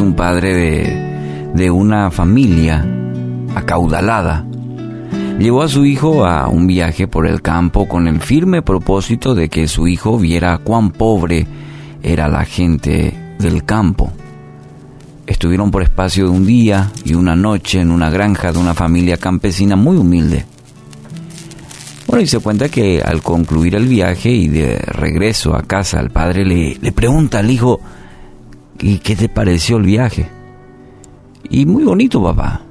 Un padre de, de una familia acaudalada. Llevó a su hijo a un viaje por el campo con el firme propósito de que su hijo viera cuán pobre era la gente del campo. Estuvieron por espacio de un día y una noche en una granja de una familia campesina muy humilde. Bueno, y se cuenta que al concluir el viaje y de regreso a casa, el padre le, le pregunta al hijo, ¿Y qué te pareció el viaje? Y muy bonito, papá.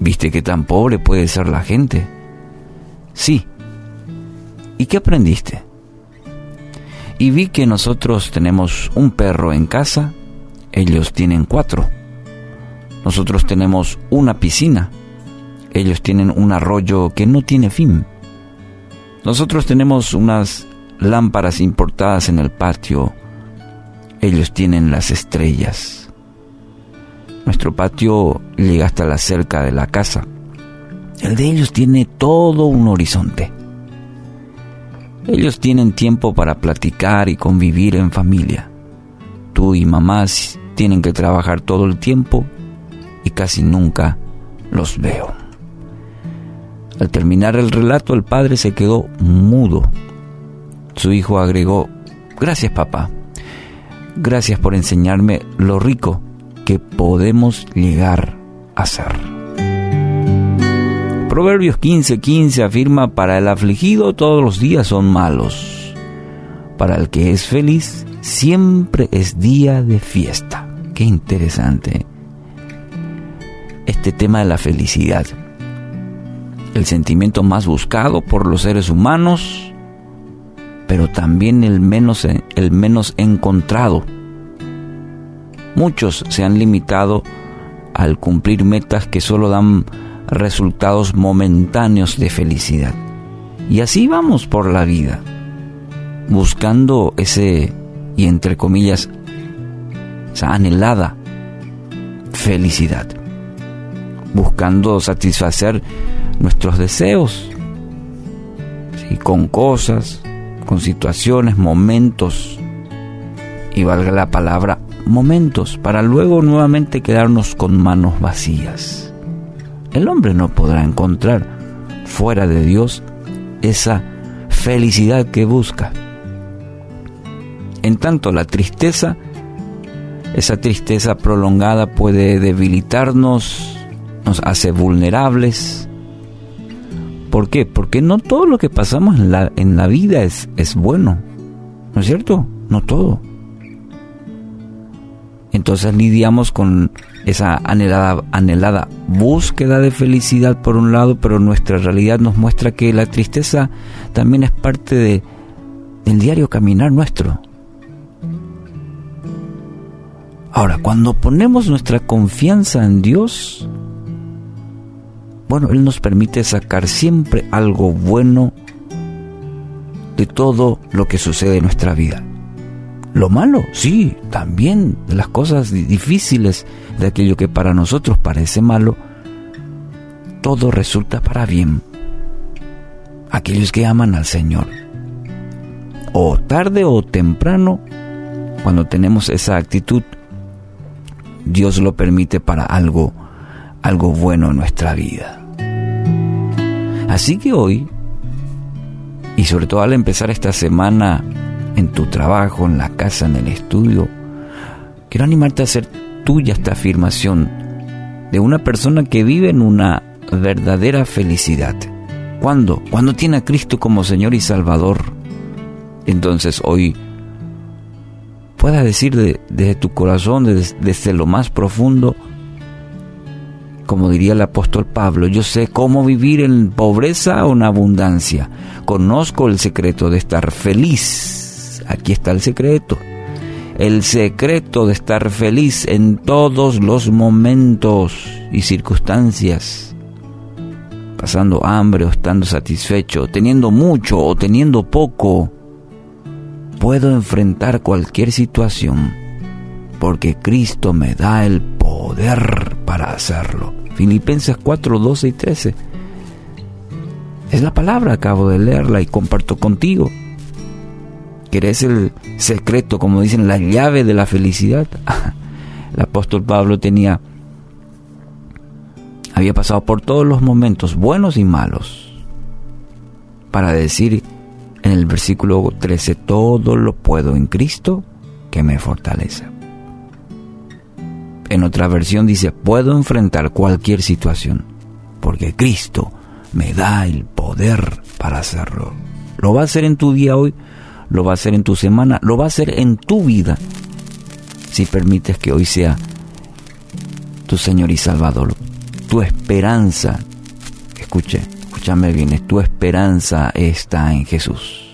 ¿Viste qué tan pobre puede ser la gente? Sí. ¿Y qué aprendiste? Y vi que nosotros tenemos un perro en casa, ellos tienen cuatro. Nosotros tenemos una piscina, ellos tienen un arroyo que no tiene fin. Nosotros tenemos unas lámparas importadas en el patio ellos tienen las estrellas. Nuestro patio llega hasta la cerca de la casa. El de ellos tiene todo un horizonte. Ellos tienen tiempo para platicar y convivir en familia. Tú y mamás tienen que trabajar todo el tiempo y casi nunca los veo. Al terminar el relato el padre se quedó mudo. Su hijo agregó, gracias papá. Gracias por enseñarme lo rico que podemos llegar a ser. Proverbios 15:15 afirma, para el afligido todos los días son malos. Para el que es feliz siempre es día de fiesta. Qué interesante este tema de la felicidad. El sentimiento más buscado por los seres humanos pero también el menos, el menos encontrado. Muchos se han limitado al cumplir metas que solo dan resultados momentáneos de felicidad. Y así vamos por la vida, buscando ese, y entre comillas, esa anhelada felicidad, buscando satisfacer nuestros deseos, y con cosas, con situaciones, momentos, y valga la palabra, momentos, para luego nuevamente quedarnos con manos vacías. El hombre no podrá encontrar fuera de Dios esa felicidad que busca. En tanto, la tristeza, esa tristeza prolongada puede debilitarnos, nos hace vulnerables, ¿Por qué? Porque no todo lo que pasamos en la, en la vida es, es bueno. ¿No es cierto? No todo. Entonces lidiamos con esa anhelada, anhelada búsqueda de felicidad por un lado, pero nuestra realidad nos muestra que la tristeza también es parte de, del diario caminar nuestro. Ahora, cuando ponemos nuestra confianza en Dios, bueno, Él nos permite sacar siempre algo bueno de todo lo que sucede en nuestra vida. Lo malo, sí, también de las cosas difíciles, de aquello que para nosotros parece malo, todo resulta para bien. Aquellos que aman al Señor. O tarde o temprano, cuando tenemos esa actitud, Dios lo permite para algo, algo bueno en nuestra vida. Así que hoy, y sobre todo al empezar esta semana en tu trabajo, en la casa, en el estudio, quiero animarte a hacer tuya esta afirmación de una persona que vive en una verdadera felicidad. ¿Cuándo? Cuando tiene a Cristo como Señor y Salvador. Entonces hoy puedas decir desde tu corazón, desde lo más profundo, como diría el apóstol Pablo, yo sé cómo vivir en pobreza o en abundancia. Conozco el secreto de estar feliz. Aquí está el secreto. El secreto de estar feliz en todos los momentos y circunstancias. Pasando hambre o estando satisfecho, teniendo mucho o teniendo poco. Puedo enfrentar cualquier situación porque Cristo me da el poder para hacerlo. Filipenses 4, 12 y 13. Es la palabra, acabo de leerla y comparto contigo. ¿Querés el secreto, como dicen, la llave de la felicidad? el apóstol Pablo tenía, había pasado por todos los momentos, buenos y malos, para decir en el versículo 13, todo lo puedo en Cristo que me fortalece. En otra versión dice, puedo enfrentar cualquier situación, porque Cristo me da el poder para hacerlo. Lo va a hacer en tu día hoy, lo va a hacer en tu semana, lo va a hacer en tu vida, si permites que hoy sea tu Señor y Salvador. Tu esperanza, escuche, escúchame bien, tu esperanza está en Jesús.